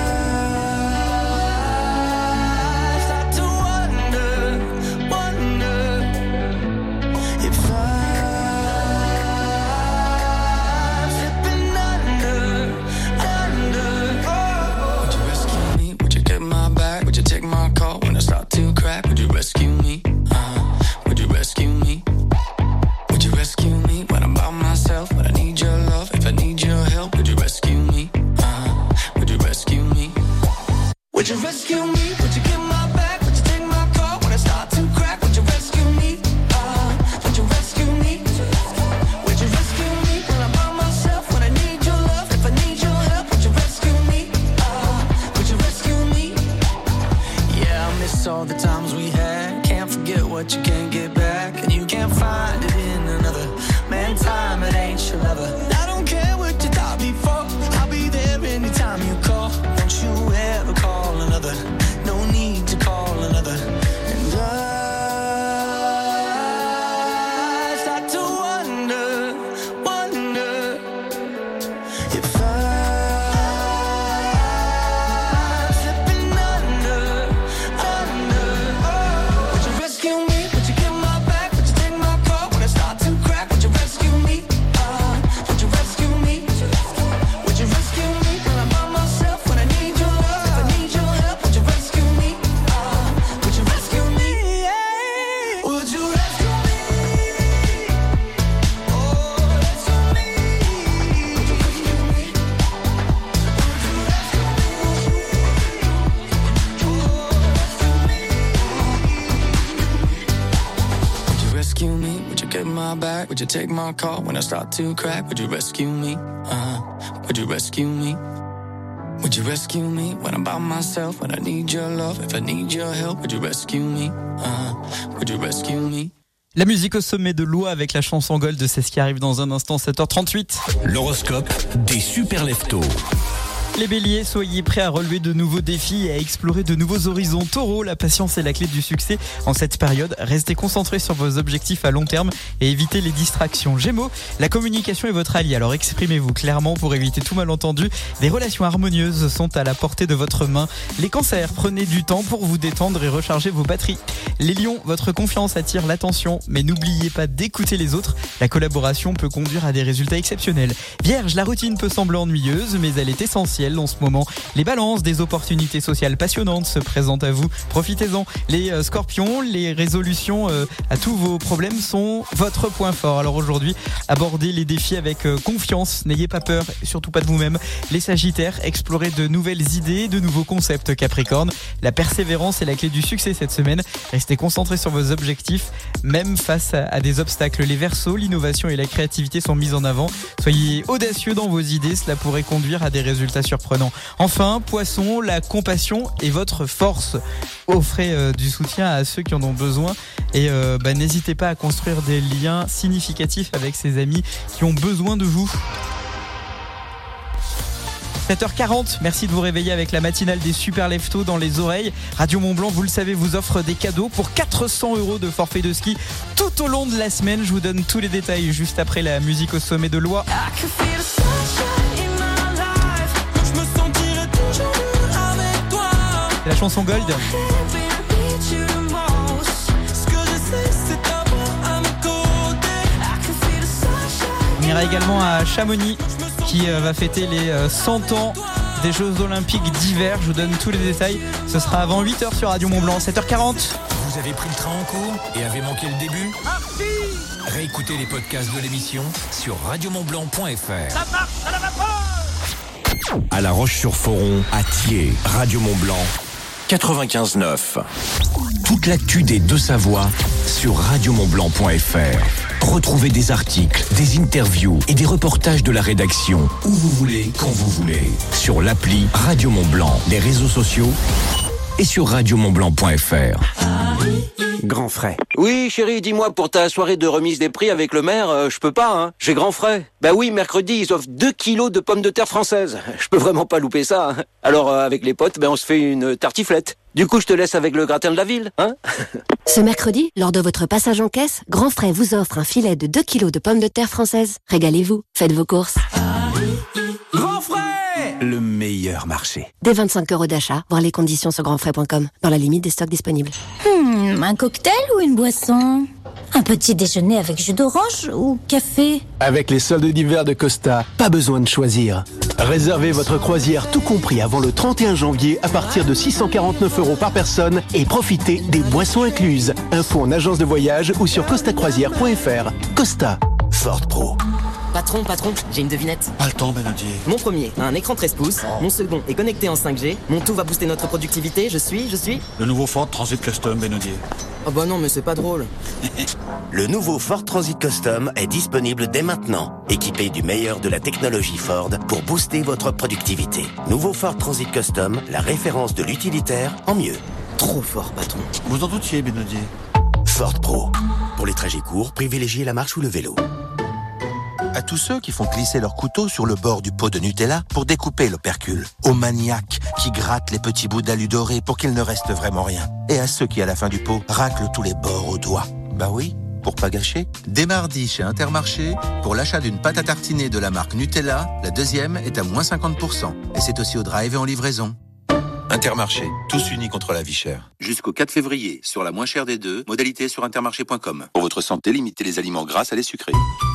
take my call when I start to crack? Would you rescue me? Uh, would you rescue me? Would you rescue me when I'm by myself? When I need your love, if I need your help, would you rescue me? Uh, would you rescue me? La musique au sommet de l'eau avec la chanson Gold, c'est ce qui arrive dans un instant, 7h38. L'horoscope des super leftos. Les béliers, soyez prêts à relever de nouveaux défis et à explorer de nouveaux horizons. Taureau, la patience est la clé du succès en cette période. Restez concentrés sur vos objectifs à long terme et évitez les distractions. Gémeaux, la communication est votre allié, alors exprimez-vous clairement pour éviter tout malentendu. Des relations harmonieuses sont à la portée de votre main. Les cancers, prenez du temps pour vous détendre et recharger vos batteries. Les lions, votre confiance attire l'attention, mais n'oubliez pas d'écouter les autres. La collaboration peut conduire à des résultats exceptionnels. Vierge, la routine peut sembler ennuyeuse, mais elle est essentielle en ce moment. Les balances, des opportunités sociales passionnantes se présentent à vous. Profitez-en. Les euh, scorpions, les résolutions euh, à tous vos problèmes sont votre point fort. Alors aujourd'hui, abordez les défis avec euh, confiance. N'ayez pas peur, surtout pas de vous-même. Les sagittaires, explorez de nouvelles idées, de nouveaux concepts capricorne. La persévérance est la clé du succès cette semaine. Restez concentrés sur vos objectifs, même face à, des obstacles. Les versos, l'innovation et la créativité sont mises en avant. Soyez audacieux dans vos idées, cela pourrait conduire à des résultats Enfin, poisson, la compassion est votre force. Offrez euh, du soutien à ceux qui en ont besoin et euh, bah, n'hésitez pas à construire des liens significatifs avec ces amis qui ont besoin de vous. 7h40, merci de vous réveiller avec la matinale des super leftos dans les oreilles. Radio Mont Blanc, vous le savez, vous offre des cadeaux pour 400 euros de forfait de ski tout au long de la semaine. Je vous donne tous les détails juste après la musique au sommet de loi. Chanson Gold. On ira également à Chamonix qui euh, va fêter les euh, 100 ans des Jeux Olympiques d'hiver. Je vous donne tous les détails. Ce sera avant 8h sur Radio Mont Blanc, 7h40. Vous avez pris le train en cours et avez manqué le début Réécoutez les podcasts de l'émission sur radiomontblanc.fr. Ça marche à la vapeur À La Roche-sur-Foron, à Thiers, Radio Mont-Blanc, 95.9. Toute l'actu des Deux-Savoies sur radiomontblanc.fr. Retrouvez des articles, des interviews et des reportages de la rédaction où vous voulez, quand vous voulez. Sur l'appli Radio Mont-Blanc, les réseaux sociaux et sur radiomontblanc.fr. Grand frais. Oui, chérie, dis-moi, pour ta soirée de remise des prix avec le maire, euh, je peux pas, hein. J'ai grand frais. Bah oui, mercredi, ils offrent 2 kilos de pommes de terre françaises. Je peux vraiment pas louper ça. hein. Alors, euh, avec les potes, ben, on se fait une tartiflette. Du coup, je te laisse avec le gratin de la ville, hein Ce mercredi, lors de votre passage en caisse, Grand Frais vous offre un filet de 2 kilos de pommes de terre françaises. Régalez-vous, faites vos courses. Le meilleur marché. Dès 25 euros d'achat, voir les conditions sur grandfrais.com, dans la limite des stocks disponibles. Hmm, un cocktail ou une boisson? Un petit déjeuner avec jus d'orange ou café? Avec les soldes d'hiver de Costa, pas besoin de choisir. Réservez votre croisière tout compris avant le 31 janvier à partir de 649 euros par personne et profitez des boissons incluses. Info en agence de voyage ou sur costacroisière.fr. Costa. Ford Pro. Patron, patron, j'ai une devinette. Pas le temps, Benadier. Mon premier a un écran 13 pouces, mon second est connecté en 5G, mon tout va booster notre productivité, je suis, je suis... Le nouveau Ford Transit Custom, Benadier. Oh bah non, mais c'est pas drôle. Le nouveau Ford Transit Custom est disponible dès maintenant. Équipé du meilleur de la technologie Ford pour booster votre productivité. Nouveau Ford Transit Custom, la référence de l'utilitaire en mieux. Trop fort, patron. Vous en doutiez, Benadier. Ford Pro. Pour les trajets courts, privilégiez la marche ou le vélo. À tous ceux qui font glisser leur couteau sur le bord du pot de Nutella pour découper l'opercule. Aux maniaques qui grattent les petits bouts d'alu doré pour qu'il ne reste vraiment rien. Et à ceux qui, à la fin du pot, raclent tous les bords au doigt. Bah oui, pour pas gâcher. Dès mardi chez Intermarché, pour l'achat d'une pâte à tartiner de la marque Nutella, la deuxième est à moins 50%. Et c'est aussi au drive et en livraison. Intermarché, tous unis contre la vie chère. Jusqu'au 4 février, sur la moins chère des deux, modalité sur intermarché.com. Pour votre santé, limitez les aliments gras à les sucrés.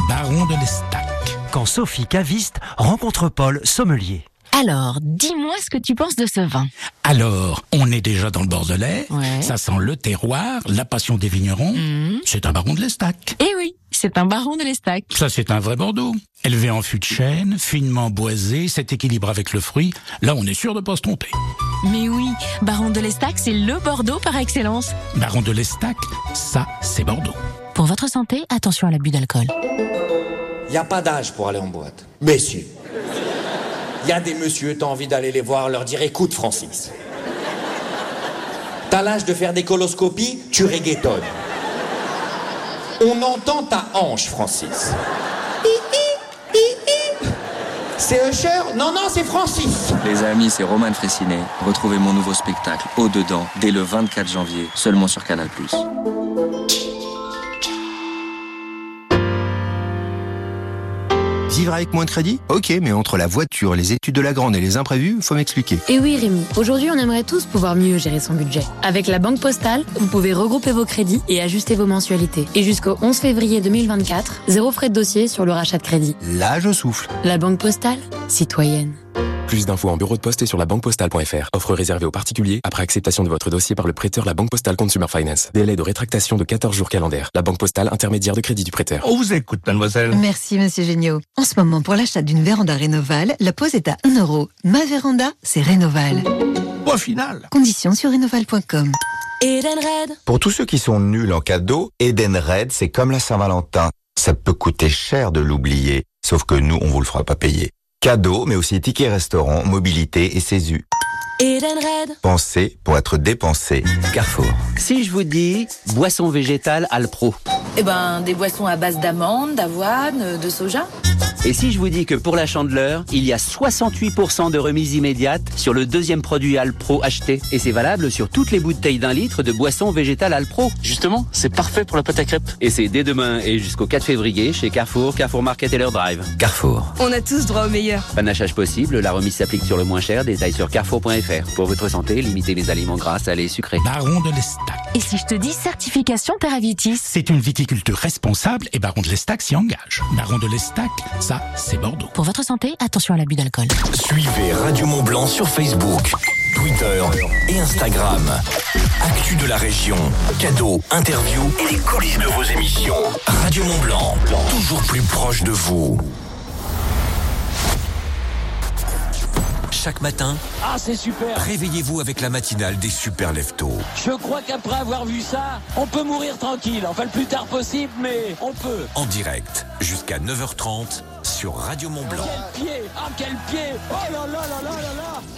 Baron de l'Estac. Quand Sophie Caviste rencontre Paul Sommelier. Alors, dis-moi ce que tu penses de ce vin. Alors, on est déjà dans le Bordelais. Ouais. Ça sent le terroir, la passion des vignerons. Mhm. C'est un baron de l'Estac. Eh oui, c'est un baron de l'Estac. Ça, c'est un vrai Bordeaux. Élevé en fût de chêne, finement boisé, cet équilibre avec le fruit. Là, on est sûr de pas se tromper. Mais oui, baron de l'Estac, c'est le Bordeaux par excellence. Baron de l'Estac, ça, c'est Bordeaux. Pour votre santé, attention à l'abus d'alcool. Il n'y a pas d'âge pour aller en boîte. Mais si. Il y a des messieurs, t'as envie d'aller les voir, leur dire écoute Francis. T'as l'âge de faire des coloscopies, tu reggaetonnes. On entend ta hanche, Francis. C'est Usher? Non, non, c'est Francis. Les amis, c'est Roman Fressinet. Retrouvez mon nouveau spectacle, Au-dedans, dès le 24 janvier, seulement sur Canal+. Vivre avec moins de crédit Ok, mais entre la voiture, les études de la grande et les imprévus, faut m'expliquer. Et oui Rémi, aujourd'hui on aimerait tous pouvoir mieux gérer son budget. Avec la Banque Postale, vous pouvez regrouper vos crédits et ajuster vos mensualités. Et jusqu'au 11 février 2024, zéro frais de dossier sur le rachat de crédit. Là, je souffle. La Banque Postale, citoyenne. Plus d'infos en bureau de poste et sur la banquepostale.fr. Offre réservée aux particuliers après acceptation de votre dossier par le prêteur La Banque Postale Consumer Finance. Délai de rétractation de 14 jours calendaires. La Banque Postale intermédiaire de crédit du prêteur. On vous écoute, mademoiselle. Merci, monsieur Géniaud. En ce moment, pour l'achat d'une véranda Rénoval, la pose est à 1 euro. Ma véranda, c'est Rénoval. Au final. Conditions sur rénoval.com. Edenred. Pour tous ceux qui sont nuls en cadeau, Edenred, c'est comme la Saint-Valentin. Ça peut coûter cher de l'oublier, sauf que nous, on vous le fera pas payer. Cadeau, mais aussi tickets restaurant, mobilité et CESU. Edenred. Pensez pour être dépensé. Carrefour. Si je vous dis boisson végétale Alpro. Eh ben, des boissons à base d'amandes, d'avoine, de soja. Et si je vous dis que pour la chandeleur, il y a 68% de remise immédiate sur le deuxième produit Alpro acheté. Et c'est valable sur toutes les bouteilles d'un litre de boisson végétale Alpro. Justement, c'est parfait pour la pâte à crêpes. Et c'est dès demain et jusqu'au 4 février chez Carrefour, Carrefour Market et leur drive. Carrefour. On a tous droit au meilleur. Panachage possible, la remise s'applique sur le moins cher, détail sur carrefour.fr. Pour votre santé, limitez les aliments gras, salés, sucrés. Baron de l'Estac. Et si je te dis certification Terravitis C'est une viticulture responsable et Baron de l'Estac s'y engage. Baron de l'Estac, ça, c'est Bordeaux. Pour votre santé, attention à l'abus d'alcool. Suivez Radio Mont Blanc sur Facebook, Twitter et Instagram. Actu de la région, cadeaux, interviews et les coulisses de vos émissions. Radio Mont Blanc, toujours plus proche de vous. Chaque matin, Ah, c'est super réveillez-vous avec la matinale des super leftos. Je crois qu'après avoir vu ça, on peut mourir tranquille. Enfin, le plus tard possible, mais on peut. En direct, jusqu'à 9h30 sur Radio Mont Blanc. Quel pied Ah, quel pied Oh là là là là là là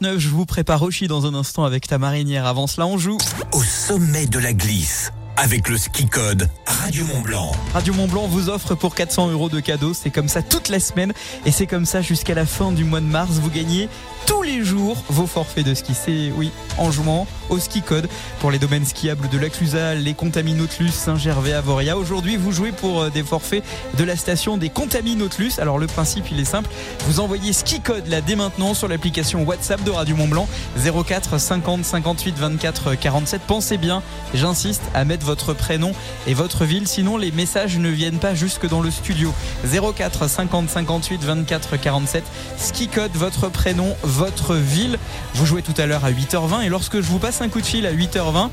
Je vous prépare Oshi dans un instant avec ta marinière. Avant cela, on joue. Au sommet de la glisse avec le ski code Radio Mont Blanc. Radio Mont Blanc vous offre pour 400 euros de cadeaux. C'est comme ça toute la semaine et c'est comme ça jusqu'à la fin du mois de mars. Vous gagnez tous les jours vos forfaits de ski. C'est oui, en jouant au ski code pour les domaines skiables de la Clusaz, les Contamis Nautilus, Saint-Gervais, Avoria. Aujourd'hui, vous jouez pour euh, des forfaits de la station des Contamis Nautilus. Alors le principe, il est simple. Vous envoyez ski code là dès maintenant sur l'application WhatsApp de Radio Mont Blanc 04 50 58 24 47. Pensez bien, j'insiste, à mettre votre prénom et votre ville, sinon les messages ne viennent pas jusque dans le studio. 04 50 58 24 47. Ski code, votre prénom, votre ville. Vous jouez tout à l'heure à 8h20 et lorsque je vous passe un coup de fil à 8h20,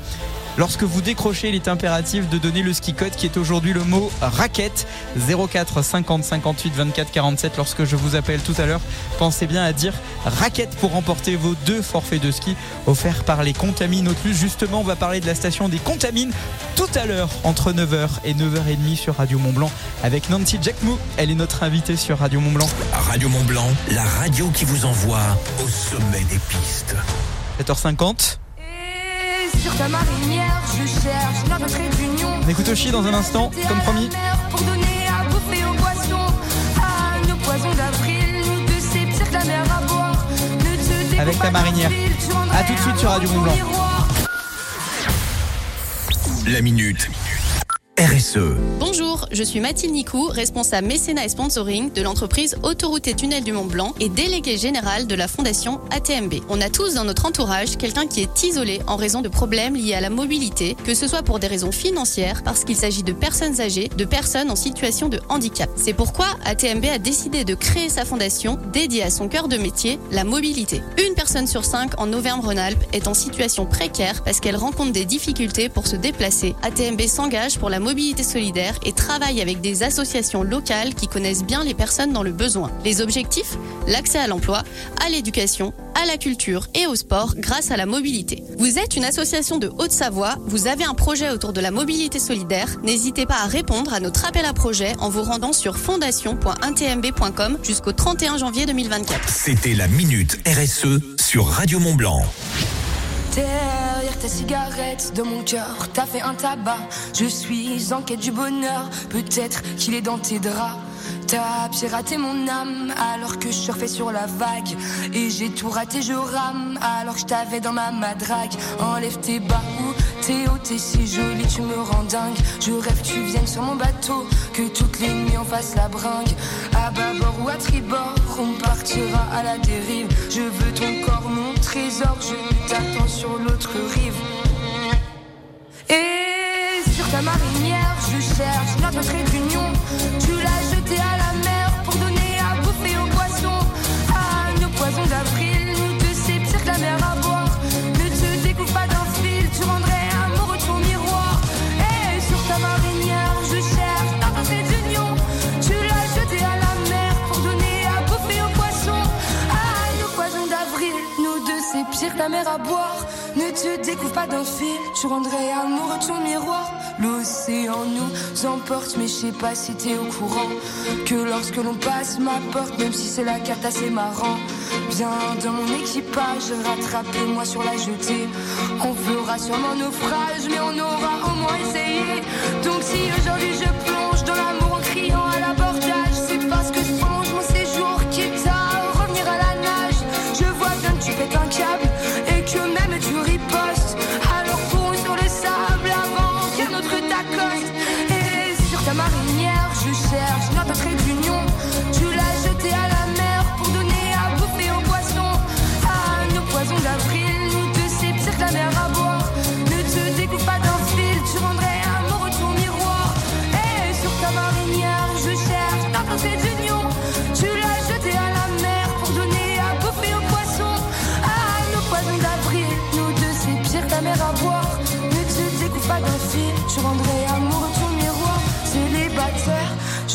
Lorsque vous décrochez, il est impératif de donner le ski code qui est aujourd'hui le mot raquette 04 50 58 24 47. Lorsque je vous appelle tout à l'heure, pensez bien à dire raquette pour remporter vos deux forfaits de ski offerts par les Contamines Autlus. Justement, on va parler de la station des Contamines tout à l'heure entre 9h et 9h30 sur Radio Mont Blanc avec Nancy Jackmou. Elle est notre invitée sur Radio Mont Blanc. Radio Mont Blanc, la radio qui vous envoie au sommet des pistes. 7h50. Sur ta marinière, je cherche notre trait d'union. On écoute Oshi dans un instant, comme promis. Pour donner à bouffer aux poissons, à nos poisons d'avril, nous deux c'est pire que la mer à boire. Ne te découpe Avec ta marinière. A tout de suite sur Radio Mont Blanc. La minute RSE. Bonjour, je suis Mathilde Nicou, responsable mécénat et sponsoring de l'entreprise Autoroute et Tunnel du Mont Blanc et déléguée générale de la fondation ATMB. On a tous dans notre entourage quelqu'un qui est isolé en raison de problèmes liés à la mobilité, que ce soit pour des raisons financières, parce qu'il s'agit de personnes âgées, de personnes en situation de handicap. C'est pourquoi ATMB a décidé de créer sa fondation dédiée à son cœur de métier, la mobilité. Une personne sur cinq en Auvergne-Rhône-Alpes est en situation précaire parce qu'elle rencontre des difficultés pour se déplacer. ATMB s'engage pour la mobilité solidaire et travaille avec des associations locales qui connaissent bien les personnes dans le besoin. Les objectifs? L'accès à l'emploi, à l'éducation, à la culture et au sport grâce à la mobilité. Vous êtes une association de Haute-Savoie, vous avez un projet autour de la mobilité solidaire, n'hésitez pas à répondre à notre appel à projet en vous rendant sur fondation.intmb.com jusqu'au 31 janvier 2024. C'était la minute RSE sur Radio Mont Blanc. Derrière ta cigarette, de mon cœur, t'as fait un tabac. Je suis en quête du bonheur, peut-être qu'il est dans tes draps. T'as piraté mon âme alors que je surfais sur la vague. Et j'ai tout raté, je rame alors que je t'avais dans ma madrague. Enlève tes bas ou t'es haut, t'es si jolie, tu me rends dingue. Je rêve que tu viennes sur mon bateau, que toutes les nuits on fasse la bringue. À bâbord ou à tribord, on partira à la dérive. Je veux ton corps, mon trésor, je t'attends sur l'autre rive. Et sur ta marinière, je cherche notre trait d'union. Tu la à boire. Ne te découvre pas d'un fil, tu rendrais amoureux ton miroir. L'océan nous emporte, mais je sais pas si t'es au courant. Que lorsque l'on passe ma porte, même si c'est la carte assez marrant. Viens dans mon équipage, rattrapez-moi sur la jetée. On fera sûrement naufrage, mais on aura au moins essayé. Donc si aujourd'hui je plonge marinière,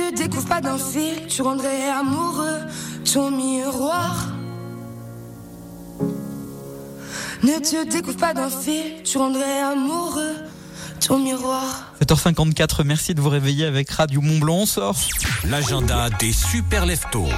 Ne te découvre pas d'un fil, tu rendrais amoureux ton miroir. Ne te découvre pas d'un fait, tu rendrais amoureux ton miroir. 7h54, merci de vous réveiller avec Radio Mont Blanc. On sort. L'agenda des super leftos.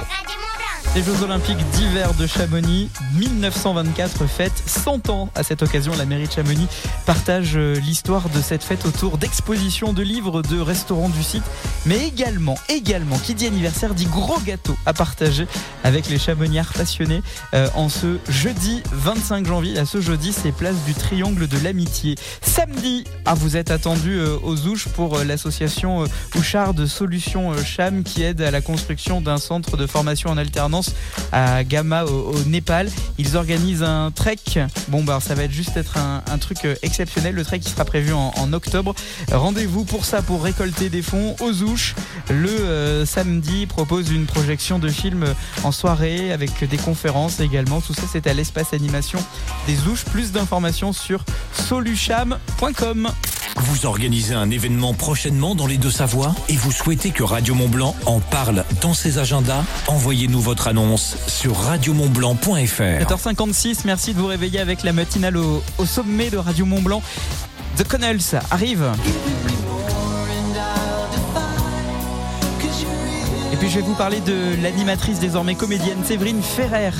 Les Jeux Olympiques d'hiver de Chamonix 1924 fête 100 ans. À cette occasion, la mairie de Chamonix partage euh, l'histoire de cette fête autour d'expositions de livres, de restaurants du site, mais également, également, qui dit anniversaire dit gros gâteau à partager avec les Chamoniards passionnés euh, en ce jeudi 25 janvier. À ce jeudi, c'est place du Triangle de l'Amitié. Samedi, ah, vous êtes attendus euh, aux Ouches pour l'association Ouchard de Solutions Cham qui aide à la construction d'un centre de formation en alternance à Gama au, Népal. Ils organisent un trek. Bon bah ça va être juste être un, truc euh, exceptionnel. Le trek qui sera prévu en, en octobre. Rendez-vous pour ça pour récolter des fonds aux Ouches. Le euh, samedi propose une projection de films en soirée avec des conférences également. Tout ça c'est à l'espace animation des Ouches. Plus d'informations sur solucham.com. Vous organisez un événement prochainement dans les Deux-Savoies et vous souhaitez que Radio Mont-Blanc en parle dans ses agendas Envoyez-nous votre annonce sur radiomontblanc.fr. 7h56, merci de vous réveiller avec la matinale au, sommet de Radio Mont Blanc. The Connells arrive. Et puis je vais vous parler de l'animatrice désormais comédienne Séverine Ferrer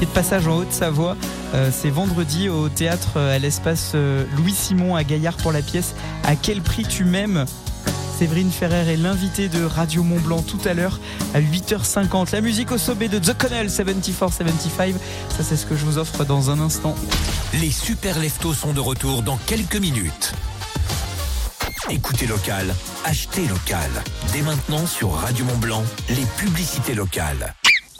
qui de passage en Haute-Savoie. Euh, c'est vendredi au théâtre euh, à l'espace euh, Louis Simon à Gaillard pour la pièce À quel prix tu m'aimes? Séverine Ferrer est l'invitée de Radio Mont Blanc tout à l'heure à 8h50. La musique au sommet de The Connell 74-75. Ça, c'est ce que je vous offre dans un instant. Les super leftos sont de retour dans quelques minutes. Écoutez local, achetez local. Dès maintenant sur Radio Mont Blanc, les publicités locales.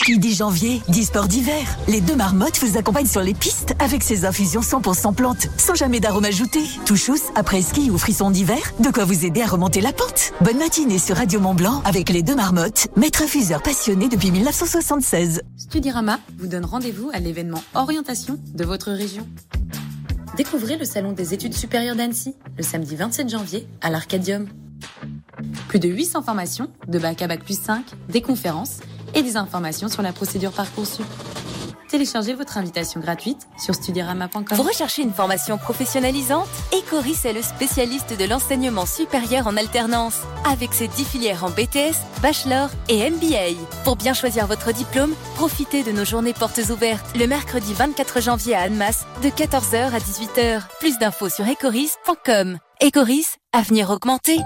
Qui dit janvier, dit sport d'hiver. Les deux marmottes vous accompagnent sur les pistes avec ces infusions 100% plantes, sans jamais d'arôme ajouté. Touchous, après ski ou frisson d'hiver, de quoi vous aider à remonter la pente. Bonne matinée sur Radio Mont Blanc avec les deux marmottes, maître infuseur passionné depuis 1976. Studirama vous donne rendez-vous à l'événement Orientation de votre région. Découvrez le Salon des études supérieures d'Annecy le samedi 27 janvier à l'Arcadium. Plus de 800 formations, de bac à bac plus 5, des conférences et des informations sur la procédure Parcoursup. Téléchargez votre invitation gratuite sur studirama.com. Vous recherchez une formation professionnalisante? Ecoris est le spécialiste de l'enseignement supérieur en alternance, avec ses 10 filières en BTS, Bachelor et MBA. Pour bien choisir votre diplôme, profitez de nos journées portes ouvertes le mercredi 24 janvier à Annemasse de 14h à 18h. Plus d'infos sur ecoris.com. Ecoris, avenir augmenté.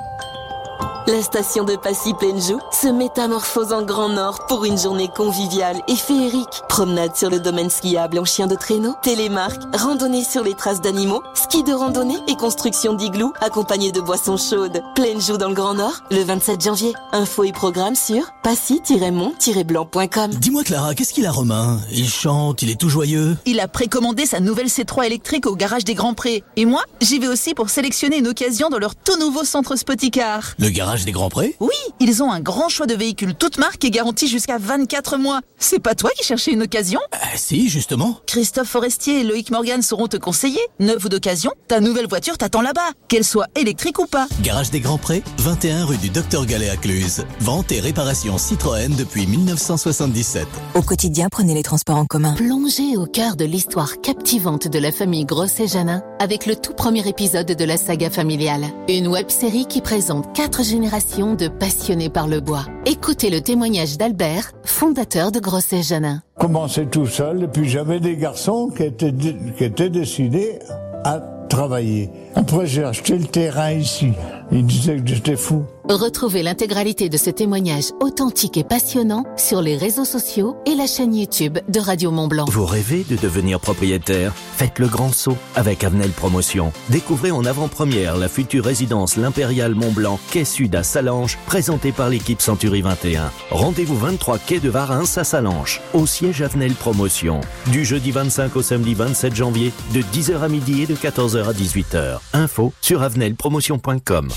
La station de Passy Pleine Joue se métamorphose en Grand Nord pour une journée conviviale et féerique. Promenade sur le domaine skiable en chien de traîneau, télémarque, randonnée sur les traces d'animaux, ski de randonnée et construction d'igloo accompagné de boissons chaudes. Pleine Joue dans le Grand Nord, le 27 janvier. Info et programme sur passy-mont-blanc.com. Dis-moi Clara, qu'est-ce qu'il a Romain? Il chante, il est tout joyeux. Il a précommandé sa nouvelle C3 électrique au garage des Grands Prés. Et moi, j'y vais aussi pour sélectionner une occasion dans leur tout nouveau centre Spoticar. Le garage des Grands Prés Oui, ils ont un grand choix de véhicules toutes marques et garantis jusqu'à 24 mois. C'est pas toi qui cherchais une occasion? Ah, Si, justement. Christophe Forestier et Loïc Morgan sauront te conseiller. Neuve ou d'occasion, ta nouvelle voiture t'attend là-bas, qu'elle soit électrique ou pas. Garage des Grands Prés, 21 rue du Docteur Gallet à Cluse. Vente et réparation Citroën depuis 1977. Au quotidien, prenez les transports en commun. Plongez au cœur de l'histoire captivante de la famille Grosset-Janin avec le tout premier épisode de la saga familiale. Une web série qui présente quatre générations de passionnés par le bois. Écoutez le témoignage d'Albert, fondateur de Grosset-Janin. commençais tout seul et puis j'avais des garçons qui étaient, qui étaient décidés à travailler. Après j'ai acheté le terrain ici. Ils disaient que j'étais fou. Retrouvez l'intégralité de ce témoignage authentique et passionnant sur les réseaux sociaux et la chaîne YouTube de Radio Mont Blanc. Vous rêvez de devenir propriétaire? Faites le grand saut avec Avenel Promotion. Découvrez en avant-première la future résidence L'Impérial Mont Blanc, quai sud à Salange, présentée par l'équipe Century 21. Rendez-vous 23 quai de Varins à Salange, au siège Avenel Promotion. Du jeudi 25 au samedi 27 janvier, de 10h à midi et de 14h à 18h. Info sur avenelpromotion.com.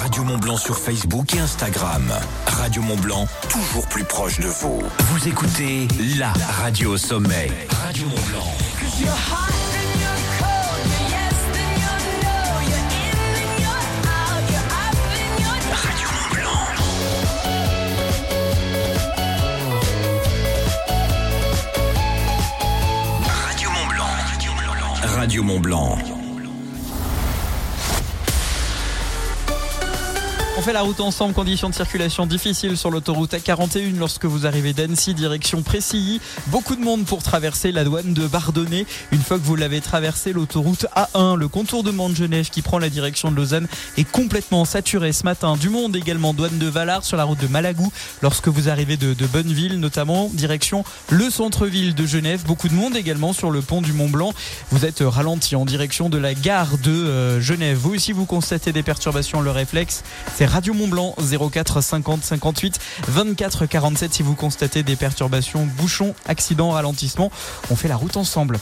Radio Mont Blanc sur Facebook et Instagram. Radio Mont Blanc, toujours plus proche de vous. Vous écoutez la radio au sommet. Radio Mont Blanc. Radio Mont Blanc. On fait la route ensemble, conditions de circulation difficiles sur l'autoroute A41 lorsque vous arrivez d'Annecy, direction Précilly. Beaucoup de monde pour traverser la douane de Bardonnay. Une fois que vous l'avez traversé, l'autoroute A1, le contour de Mont-Genève qui prend la direction de Lausanne est complètement saturé ce matin. Du monde également, douane de Valard sur la route de Malagou lorsque vous arrivez de, de Bonneville, notamment direction le centre-ville de Genève. Beaucoup de monde également sur le pont du Mont-Blanc. Vous êtes ralenti en direction de la gare de euh, Genève. Vous aussi, vous constatez des perturbations, le réflexe, c'est Radio Mont Blanc 04 50 58 24 47 si vous constatez des perturbations, bouchons, accidents, ralentissements. On fait la route ensemble.